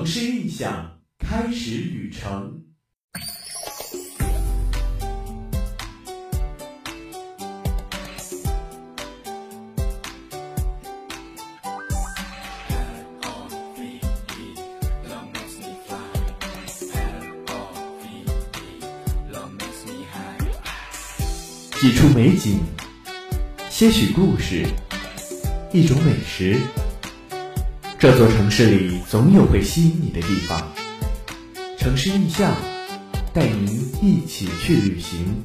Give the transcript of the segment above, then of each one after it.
城市印象，开始旅程。几处美景，些许故事，一种美食。这座城市里总有会吸引你的地方。城市印象，带您一起去旅行。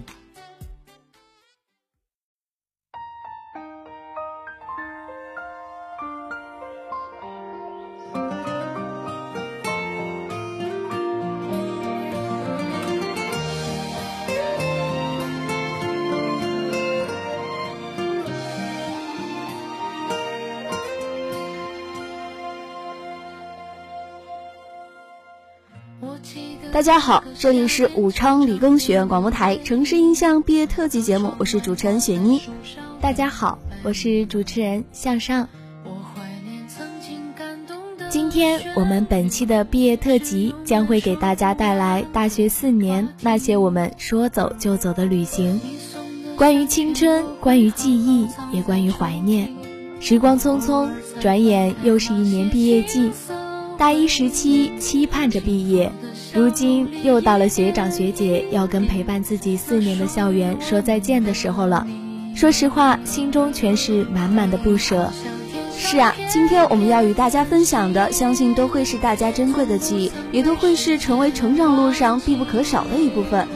大家好，这里是武昌理工学院广播台城市印象毕业特辑节目，我是主持人雪妮。大家好，我是主持人向上。今天我们本期的毕业特辑将会给大家带来大学四年那些我们说走就走的旅行，关于青春，关于记忆，也关于怀念。时光匆匆，转眼又是一年毕业季，大一时期期盼着毕业。如今又到了学长学姐要跟陪伴自己四年的校园说再见的时候了。说实话，心中全是满满的不舍。是啊，今天我们要与大家分享的，相信都会是大家珍贵的记忆，也都会是成为成长路上必不可少的一部分。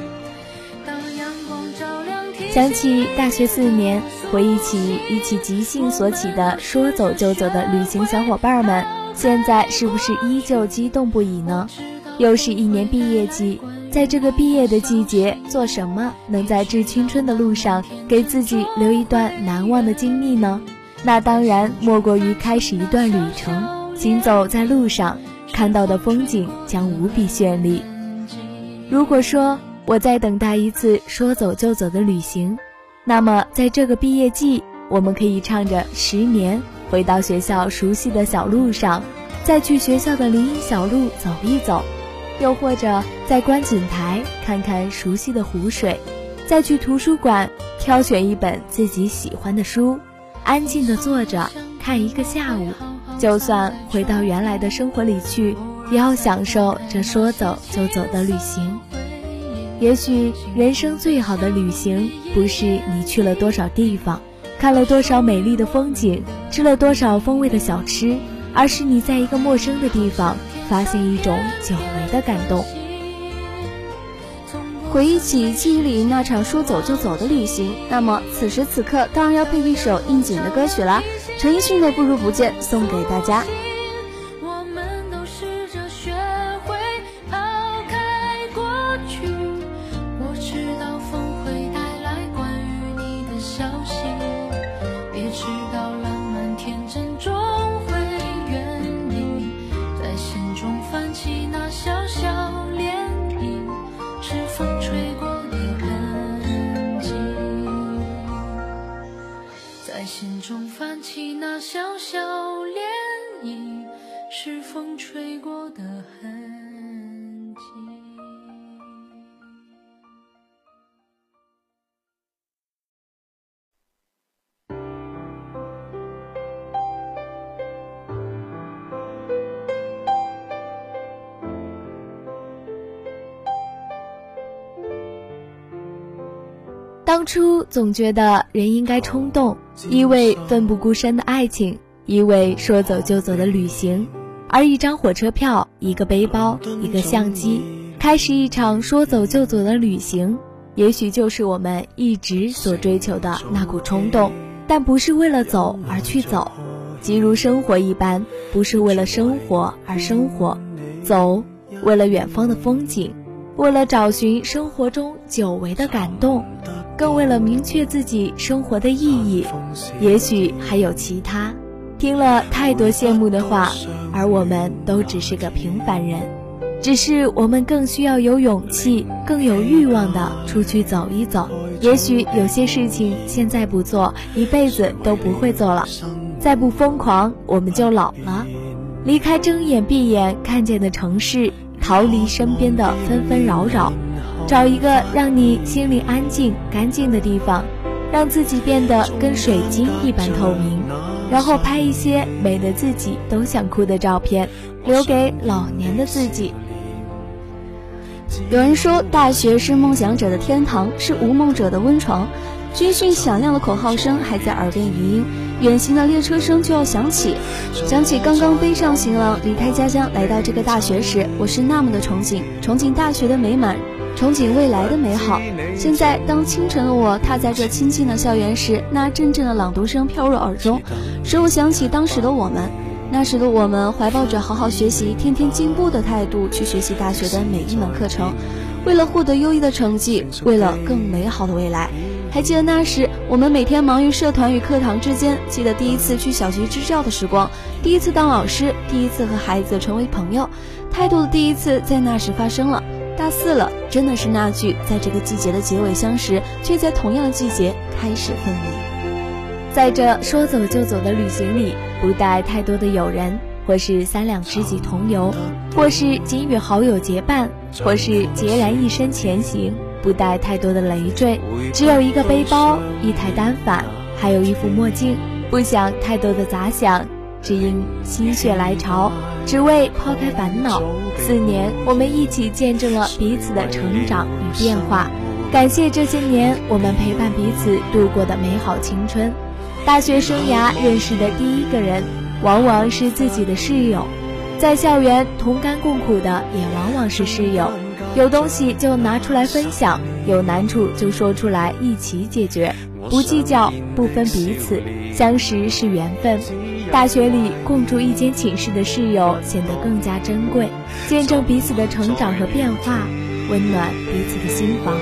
想起大学四年，回忆起一起即兴所起的说走就走的旅行小伙伴们，现在是不是依旧激动不已呢？又是一年毕业季，在这个毕业的季节，做什么能在致青春的路上给自己留一段难忘的经历呢？那当然莫过于开始一段旅程。行走在路上，看到的风景将无比绚丽。如果说我在等待一次说走就走的旅行，那么在这个毕业季，我们可以唱着《十年》，回到学校熟悉的小路上，再去学校的林荫小路走一走。又或者在观景台看看熟悉的湖水，再去图书馆挑选一本自己喜欢的书，安静的坐着看一个下午。就算回到原来的生活里去，也要享受这说走就走的旅行。也许人生最好的旅行，不是你去了多少地方，看了多少美丽的风景，吃了多少风味的小吃，而是你在一个陌生的地方。发现一种久违的感动。回忆起记忆里那场说走就走的旅行，那么此时此刻当然要配一首应景的歌曲啦。陈奕迅的《不如不见》送给大家。在心中泛起那小小涟漪是风吹过的痕迹当初总觉得人应该冲动一位奋不顾身的爱情，一位说走就走的旅行，而一张火车票、一个背包、一个相机，开始一场说走就走的旅行，也许就是我们一直所追求的那股冲动。但不是为了走而去走，即如生活一般，不是为了生活而生活，走，为了远方的风景，为了找寻生活中久违的感动。更为了明确自己生活的意义，也许还有其他。听了太多羡慕的话，而我们都只是个平凡人，只是我们更需要有勇气、更有欲望的出去走一走。也许有些事情现在不做，一辈子都不会做了。再不疯狂，我们就老了。离开睁眼闭眼看见的城市，逃离身边的纷纷扰扰，找一个让你心里安静、干净的地方，让自己变得跟水晶一般透明，然后拍一些美的自己都想哭的照片，留给老年的自己。有人说，大学是梦想者的天堂，是无梦者的温床。军训响亮的口号声还在耳边余音，远行的列车声就要响起。想起刚刚背上行囊离开家乡来到这个大学时，我是那么的憧憬，憧憬大学的美满，憧憬未来的美好。现在，当清晨的我踏在这清静的校园时，那阵阵的朗读声飘入耳中，使我想起当时的我们。那时的我们怀抱着好好学习、天天进步的态度去学习大学的每一门课程，为了获得优异的成绩，为了更美好的未来。还记得那时，我们每天忙于社团与课堂之间。记得第一次去小学支教的时光，第一次当老师，第一次和孩子成为朋友，太多的第一次在那时发生了。大四了，真的是那句在这个季节的结尾相识，却在同样季节开始分离。在这说走就走的旅行里，不带太多的友人，或是三两知己同游，或是仅与好友结伴，或是孑然一身前行。不带太多的累赘，只有一个背包，一台单反，还有一副墨镜。不想太多的杂想，只因心血来潮，只为抛开烦恼。四年，我们一起见证了彼此的成长与变化。感谢这些年我们陪伴彼此度过的美好青春。大学生涯认识的第一个人，往往是自己的室友。在校园同甘共苦的，也往往是室友。有东西就拿出来分享，有难处就说出来一起解决，不计较，不分彼此，相识是缘分。大学里共住一间寝室的室友显得更加珍贵，见证彼此的成长和变化，温暖彼此的心房。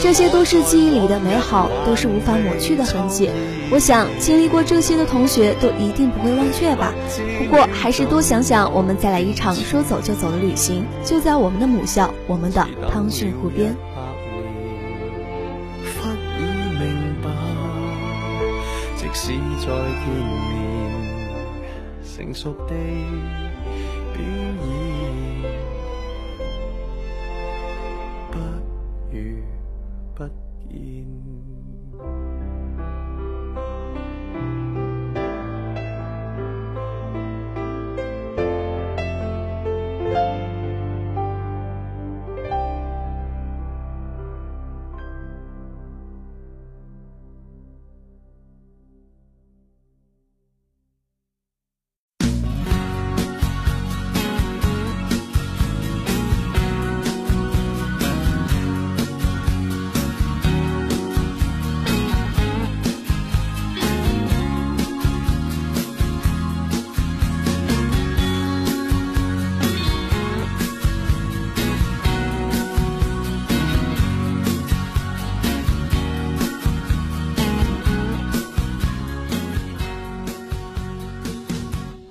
这些都是记忆里的美好，都是无法抹去的痕迹。我想，经历过这些的同学都一定不会忘却吧。不过，还是多想想，我们再来一场说走就走的旅行，就在我们的母校，我们的汤逊湖边。即使再见面，成熟地表演，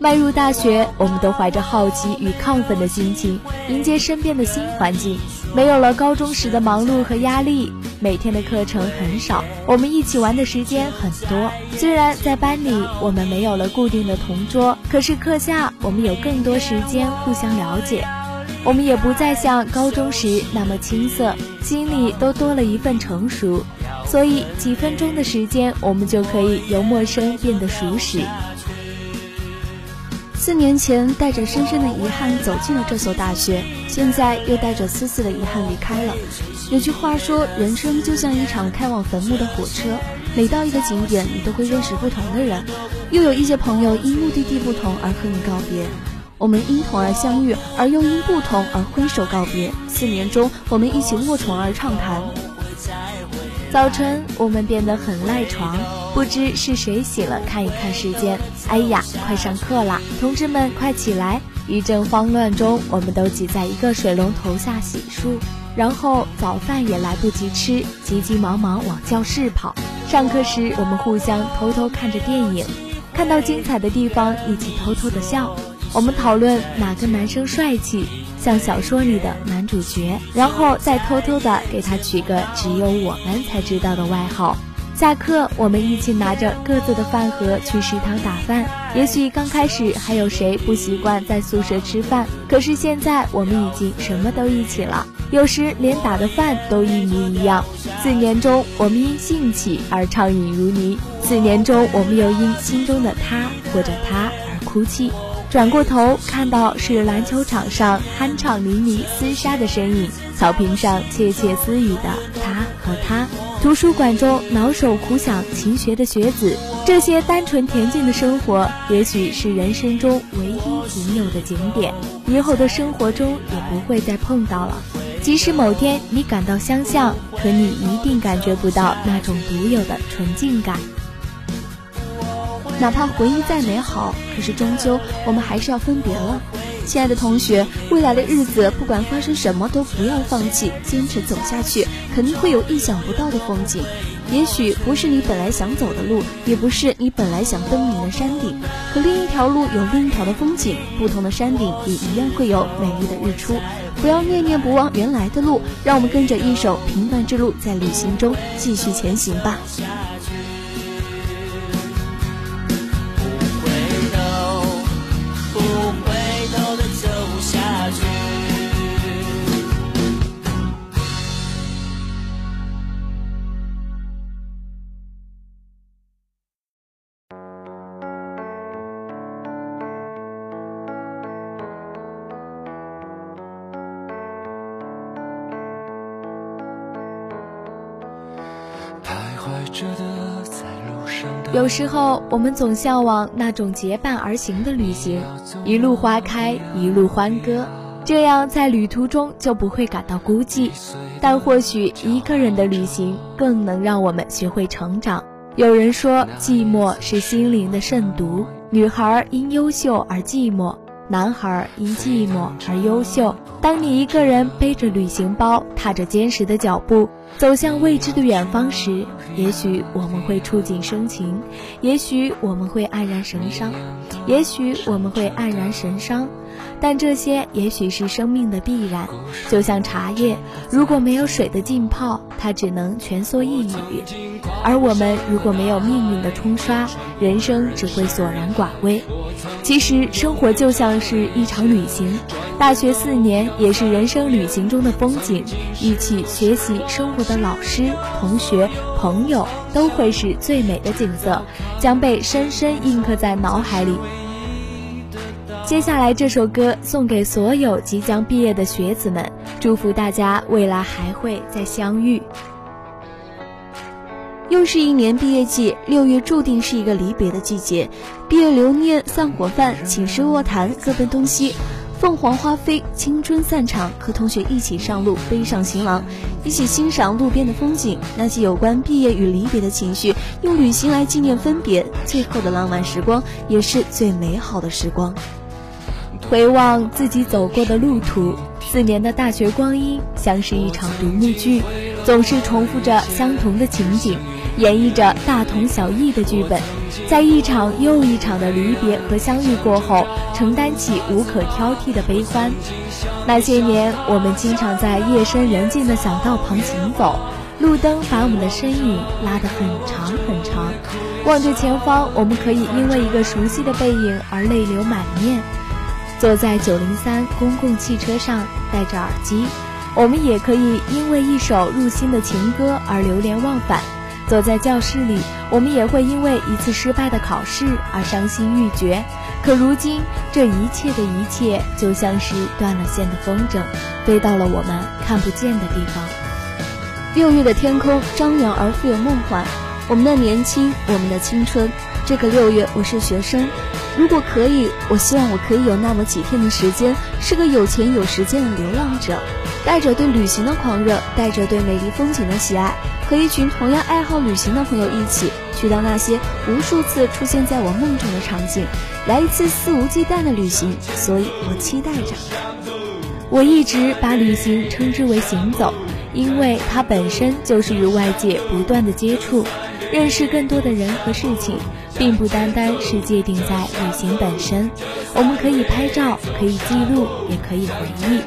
迈入大学，我们都怀着好奇与亢奋的心情迎接身边的新环境。没有了高中时的忙碌和压力，每天的课程很少，我们一起玩的时间很多。虽然在班里我们没有了固定的同桌，可是课下我们有更多时间互相了解。我们也不再像高中时那么青涩，心里都多了一份成熟。所以几分钟的时间，我们就可以由陌生变得熟识。四年前带着深深的遗憾走进了这所大学，现在又带着丝丝的遗憾离开了。有句话说，人生就像一场开往坟墓的火车，每到一个景点，你都会认识不同的人，又有一些朋友因目的地不同而和你告别。我们因同而相遇，而又因不同而挥手告别。四年中，我们一起卧床而畅谈。早晨，我们变得很赖床。不知是谁醒了，看一看时间，哎呀，快上课啦！同志们，快起来！一阵慌乱中，我们都挤在一个水龙头下洗漱，然后早饭也来不及吃，急急忙忙往教室跑。上课时，我们互相偷偷看着电影，看到精彩的地方，一起偷偷的笑。我们讨论哪个男生帅气。像小说里的男主角，然后再偷偷的给他取个只有我们才知道的外号。下课，我们一起拿着各自的饭盒去食堂打饭。也许刚开始还有谁不习惯在宿舍吃饭，可是现在我们已经什么都一起了，有时连打的饭都一模一样。四年中，我们因兴起而畅饮如泥；四年中，我们又因心中的他或者他而哭泣。转过头看到是篮球场上酣畅淋漓厮杀的身影，草坪上窃窃私语的他和他。图书馆中挠手苦想勤学的学子，这些单纯恬静的生活，也许是人生中唯一仅有的景点，以后的生活中也不会再碰到了。即使某天你感到相像，可你一定感觉不到那种独有的纯净感。哪怕回忆再美好，可是终究我们还是要分别了。亲爱的同学，未来的日子不管发生什么都不要放弃，坚持走下去，肯定会有意想不到的风景。也许不是你本来想走的路，也不是你本来想登临的山顶，可另一条路有另一条的风景，不同的山顶也一样会有美丽的日出。不要念念不忘原来的路，让我们跟着一首平凡之路，在旅行中继续前行吧。有时候，我们总向往那种结伴而行的旅行，一路花开，一路欢歌，这样在旅途中就不会感到孤寂。但或许一个人的旅行更能让我们学会成长。有人说，寂寞是心灵的慎独，女孩因优秀而寂寞。男孩因寂寞而优秀。当你一个人背着旅行包，踏着坚实的脚步，走向未知的远方时，也许我们会触景生情，也许我们会黯然神伤，也许我们会黯然神伤。但这些也许是生命的必然，就像茶叶，如果没有水的浸泡，它只能蜷缩一隅；而我们如果没有命运的冲刷，人生只会索然寡味。其实，生活就像是一场旅行，大学四年也是人生旅行中的风景。一起学习生活的老师、同学、朋友，都会是最美的景色，将被深深印刻在脑海里。接下来这首歌送给所有即将毕业的学子们，祝福大家未来还会再相遇。又是一年毕业季，六月注定是一个离别的季节，毕业留念、散伙饭、寝室卧谈，各奔东西。凤凰花飞，青春散场，和同学一起上路，背上行囊，一起欣赏路边的风景。那些有关毕业与离别的情绪，用旅行来纪念分别，最后的浪漫时光，也是最美好的时光。回望自己走过的路途，四年的大学光阴像是一场独幕剧，总是重复着相同的情景，演绎着大同小异的剧本。在一场又一场的离别和相遇过后，承担起无可挑剔的悲欢。那些年，我们经常在夜深人静的小道旁行走，路灯把我们的身影拉得很长很长。望着前方，我们可以因为一个熟悉的背影而泪流满面。坐在九零三公共汽车上，戴着耳机，我们也可以因为一首入心的情歌而流连忘返；坐在教室里，我们也会因为一次失败的考试而伤心欲绝。可如今，这一切的一切，就像是断了线的风筝，飞到了我们看不见的地方。六月的天空张扬而富有梦幻，我们的年轻，我们的青春。这个六月，我是学生。如果可以，我希望我可以有那么几天的时间，是个有钱有时间的流浪者，带着对旅行的狂热，带着对美丽风景的喜爱，和一群同样爱好旅行的朋友一起，去到那些无数次出现在我梦中的场景，来一次肆无忌惮的旅行。所以我期待着。我一直把旅行称之为行走，因为它本身就是与外界不断的接触，认识更多的人和事情。并不单单是界定在旅行本身，我们可以拍照，可以记录，也可以回忆。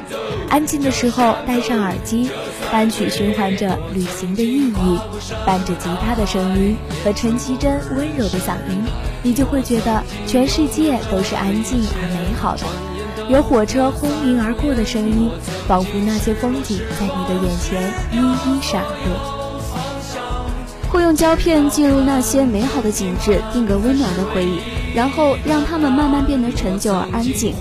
安静的时候戴上耳机，单曲循环着旅行的意义，伴着吉他的声音和陈绮贞温柔的嗓音，你就会觉得全世界都是安静而美好的。有火车轰鸣而过的声音，仿佛那些风景在你的眼前一一闪过。用胶片记录那些美好的景致，定格温暖的回忆，然后让它们慢慢变得陈旧而安静。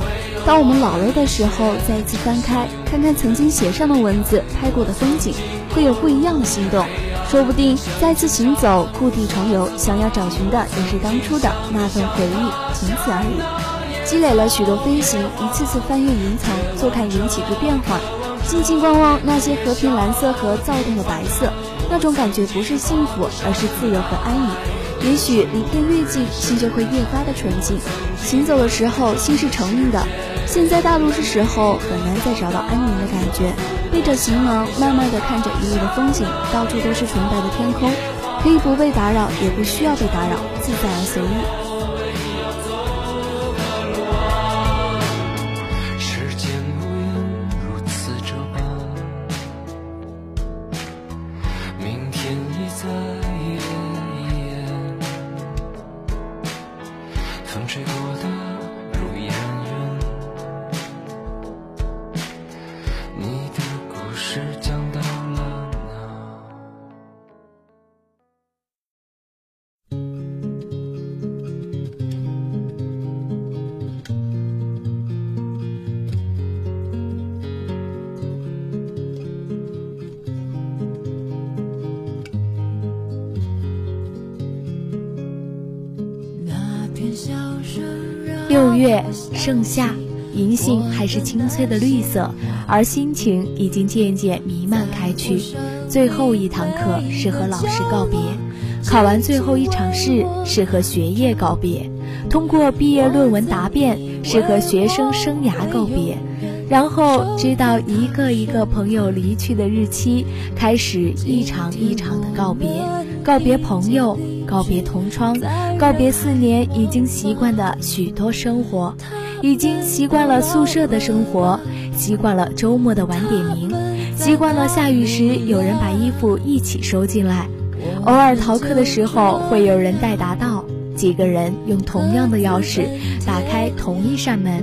当我们老了的时候，再一次翻开，看看曾经写上的文字、拍过的风景，会有不一样的心动。说不定再次行走，故地重游，想要找寻的也是当初的那份回忆，仅此而已。积累了许多飞行，一次次翻越云层，坐看云起的变化，静静观望那些和平蓝色和躁动的白色。那种感觉不是幸福，而是自由和安逸。也许离天越近，心就会越发的纯净。行走的时候，心是澄明的。现在大陆是时候，很难再找到安宁的感觉。背着行囊，慢慢的看着一路的风景，到处都是纯白的天空，可以不被打扰，也不需要被打扰，自在而随意。六月盛夏，银杏还是青翠的绿色，而心情已经渐渐弥漫开去。最后一堂课是和老师告别，考完最后一场试是和学业告别，通过毕业论文答辩是和学生生涯告别，然后知道一个一个朋友离去的日期，开始一场一场的告别，告别朋友。告别同窗，告别四年已经习惯的许多生活，已经习惯了宿舍的生活，习惯了周末的晚点名，习惯了下雨时有人把衣服一起收进来，偶尔逃课的时候会有人带答到，几个人用同样的钥匙打开同一扇门。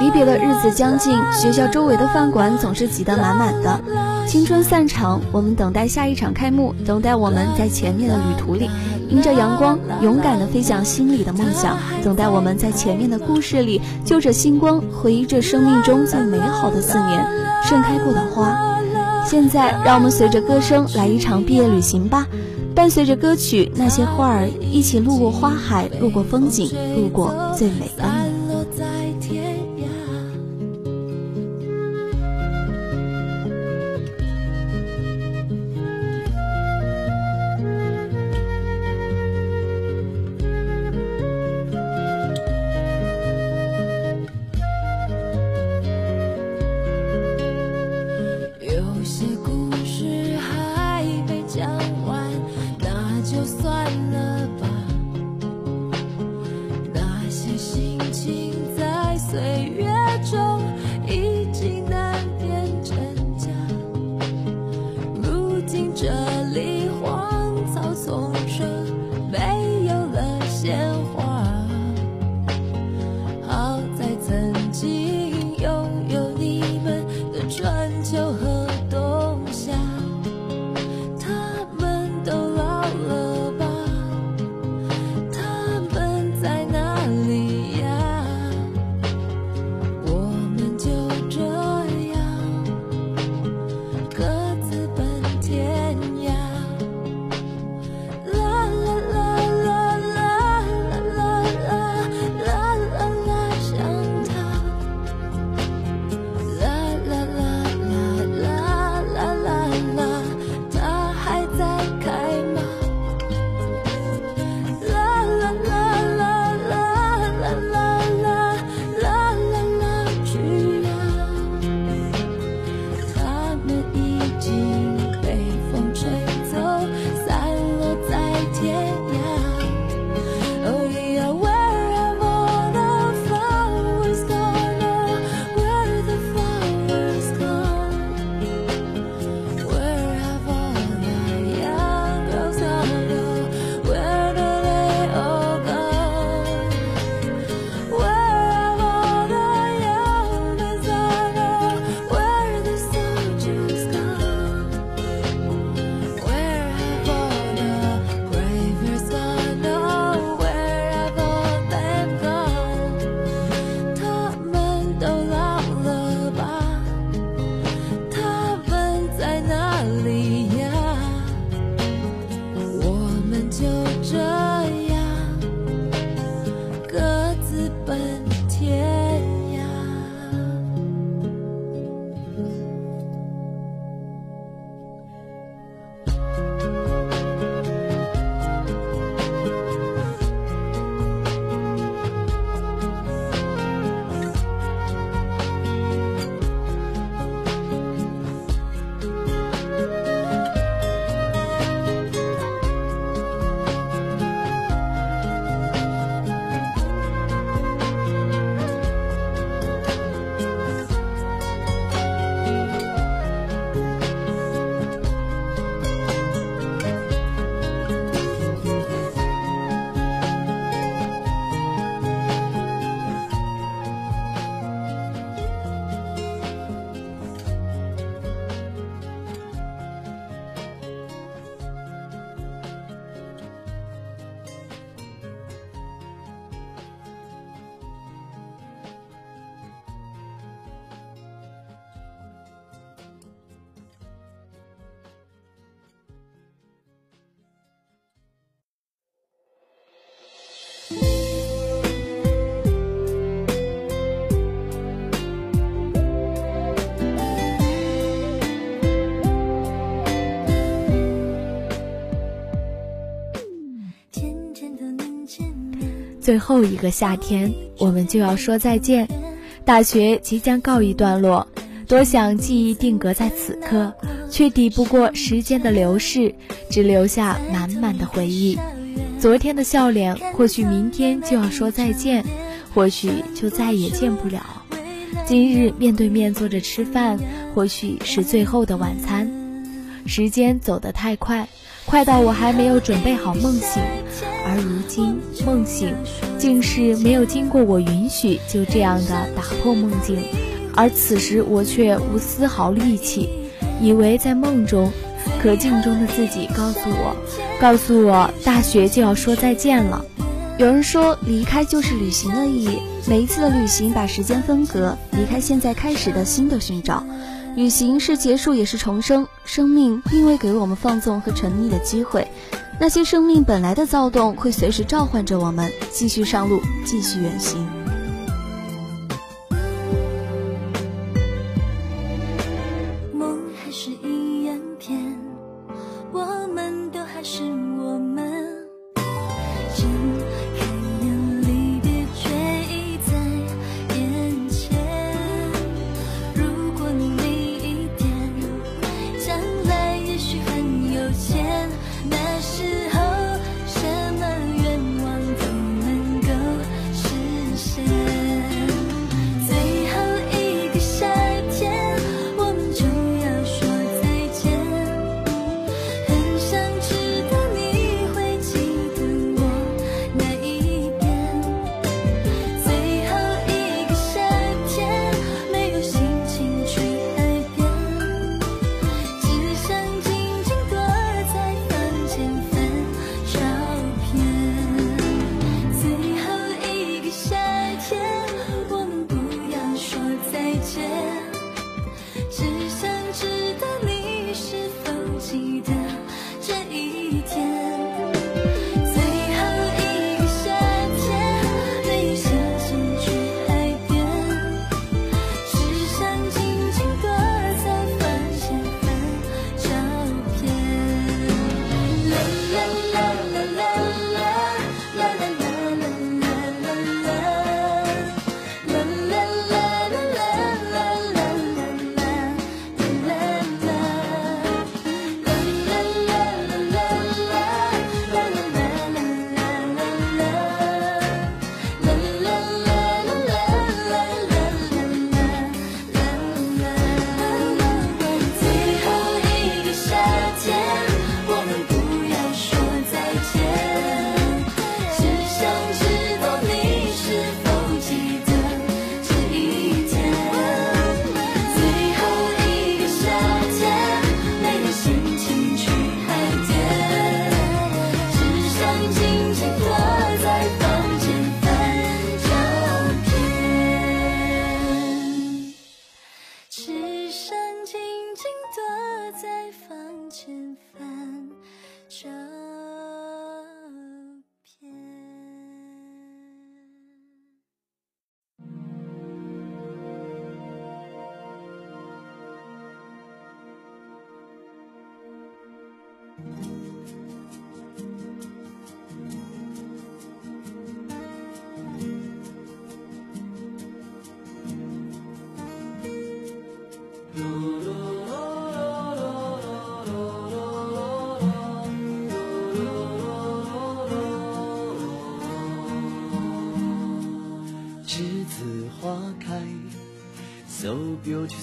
离别的日子将近，学校周围的饭馆总是挤得满满的。青春散场，我们等待下一场开幕，等待我们在前面的旅途里，迎着阳光，勇敢地飞向心里的梦想，等待我们在前面的故事里，就着星光，回忆着生命中最美好的四年，盛开过的花。现在，让我们随着歌声来一场毕业旅行吧，伴随着歌曲，那些花儿一起路过花海，路过风景，路过最美的最后一个夏天，我们就要说再见。大学即将告一段落，多想记忆定格在此刻，却抵不过时间的流逝，只留下满满的回忆。昨天的笑脸，或许明天就要说再见，或许就再也见不了。今日面对面坐着吃饭，或许是最后的晚餐。时间走得太快，快到我还没有准备好梦醒，而如今梦醒，竟是没有经过我允许就这样的打破梦境，而此时我却无丝毫力气，以为在梦中。可镜中的自己告诉我，告诉我，大学就要说再见了。有人说，离开就是旅行的意义。每一次的旅行，把时间分隔，离开现在开始的新的寻找。旅行是结束，也是重生。生命并未给我们放纵和沉溺的机会。那些生命本来的躁动，会随时召唤着我们，继续上路，继续远行。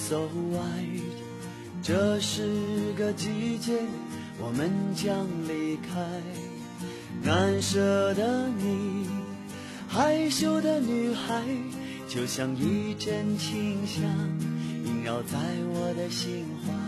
So white，这是个季节，我们将离开。难舍的你，害羞的女孩，就像一阵清香，萦绕在我的心怀。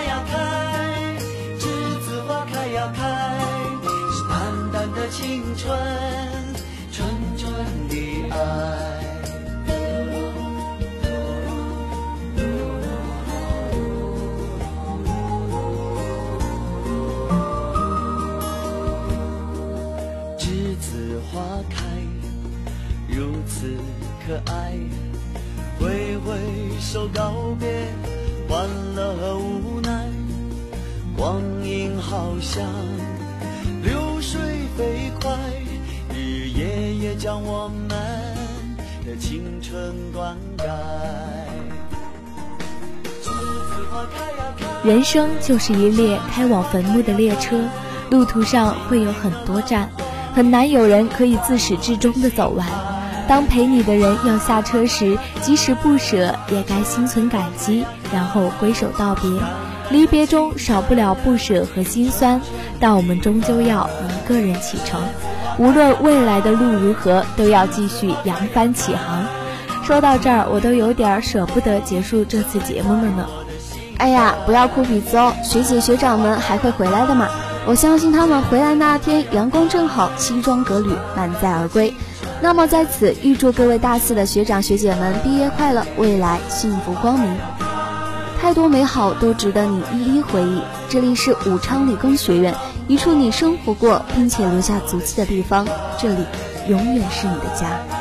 青春，纯纯的爱。栀子花开如此可爱，挥挥手告别，欢乐和无奈。光阴好像将我们的青春灌溉。人生就是一列开往坟墓的列车，路途上会有很多站，很难有人可以自始至终的走完。当陪你的人要下车时，即使不舍，也该心存感激，然后挥手道别。离别中少不了不舍和心酸，但我们终究要一个人启程。无论未来的路如何，都要继续扬帆起航。说到这儿，我都有点舍不得结束这次节目了呢。哎呀，不要哭鼻子哦，学姐学长们还会回来的嘛。我相信他们回来那天，阳光正好，西装革履，满载而归。那么在此预祝各位大四的学长学姐们毕业快乐，未来幸福光明。太多美好都值得你一一回忆。这里是武昌理工学院，一处你生活过并且留下足迹的地方，这里永远是你的家。